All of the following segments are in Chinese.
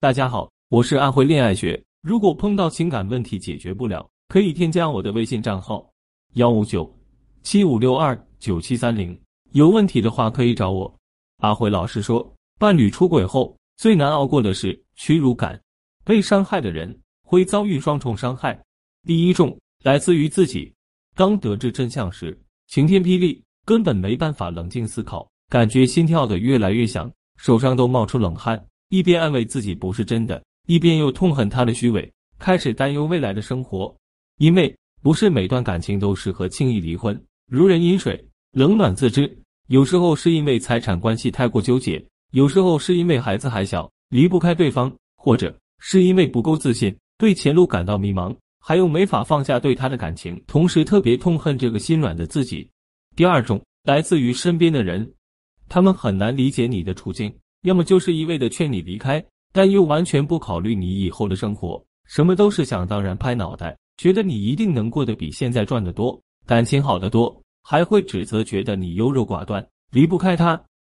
大家好，我是安徽恋爱学。如果碰到情感问题解决不了，可以添加我的微信账号幺五九七五六二九七三零。有问题的话可以找我。阿辉老师说，伴侣出轨后最难熬过的是屈辱感，被伤害的人会遭遇双重伤害。第一重来自于自己，刚得知真相时，晴天霹雳，根本没办法冷静思考，感觉心跳的越来越响，手上都冒出冷汗。一边安慰自己不是真的，一边又痛恨他的虚伪，开始担忧未来的生活。因为不是每段感情都适合轻易离婚，如人饮水，冷暖自知。有时候是因为财产关系太过纠结，有时候是因为孩子还小离不开对方，或者是因为不够自信，对前路感到迷茫，还有没法放下对他的感情，同时特别痛恨这个心软的自己。第二种来自于身边的人，他们很难理解你的处境。要么就是一味的劝你离开，但又完全不考虑你以后的生活，什么都是想当然拍脑袋，觉得你一定能过得比现在赚得多，感情好得多，还会指责觉得你优柔寡断，离不开他；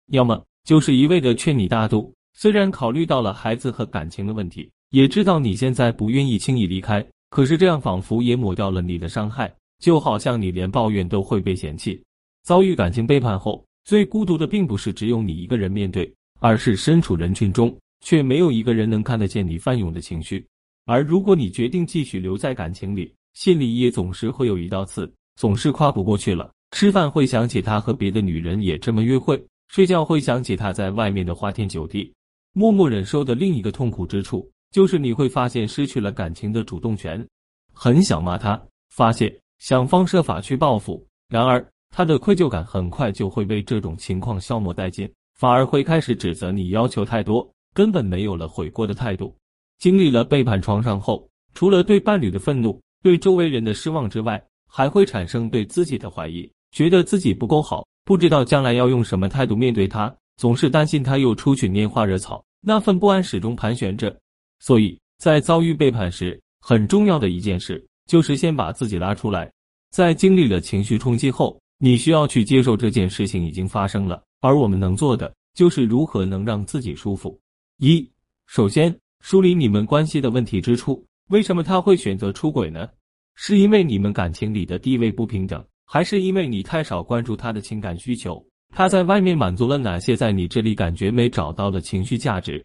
要么就是一味的劝你大度，虽然考虑到了孩子和感情的问题，也知道你现在不愿意轻易离开，可是这样仿佛也抹掉了你的伤害，就好像你连抱怨都会被嫌弃。遭遇感情背叛后，最孤独的并不是只有你一个人面对。而是身处人群中，却没有一个人能看得见你翻涌的情绪。而如果你决定继续留在感情里，心里也总是会有一道刺，总是跨不过去了。吃饭会想起他和别的女人也这么约会，睡觉会想起他在外面的花天酒地。默默忍受的另一个痛苦之处，就是你会发现失去了感情的主动权，很想骂他，发泄，想方设法去报复。然而，他的愧疚感很快就会被这种情况消磨殆尽。反而会开始指责你要求太多，根本没有了悔过的态度。经历了背叛创伤后，除了对伴侣的愤怒、对周围人的失望之外，还会产生对自己的怀疑，觉得自己不够好，不知道将来要用什么态度面对他，总是担心他又出去拈花惹草，那份不安始终盘旋着。所以在遭遇背叛时，很重要的一件事就是先把自己拉出来。在经历了情绪冲击后，你需要去接受这件事情已经发生了。而我们能做的就是如何能让自己舒服。一，首先梳理你们关系的问题之处。为什么他会选择出轨呢？是因为你们感情里的地位不平等，还是因为你太少关注他的情感需求？他在外面满足了哪些在你这里感觉没找到的情绪价值？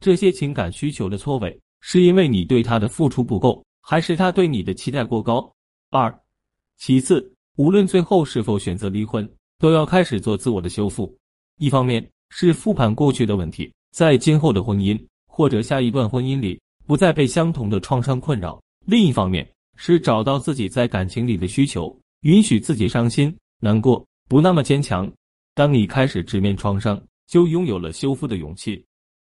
这些情感需求的错位，是因为你对他的付出不够，还是他对你的期待过高？二，其次，无论最后是否选择离婚。都要开始做自我的修复，一方面是复盘过去的问题，在今后的婚姻或者下一段婚姻里不再被相同的创伤困扰；另一方面是找到自己在感情里的需求，允许自己伤心难过，不那么坚强。当你开始直面创伤，就拥有了修复的勇气。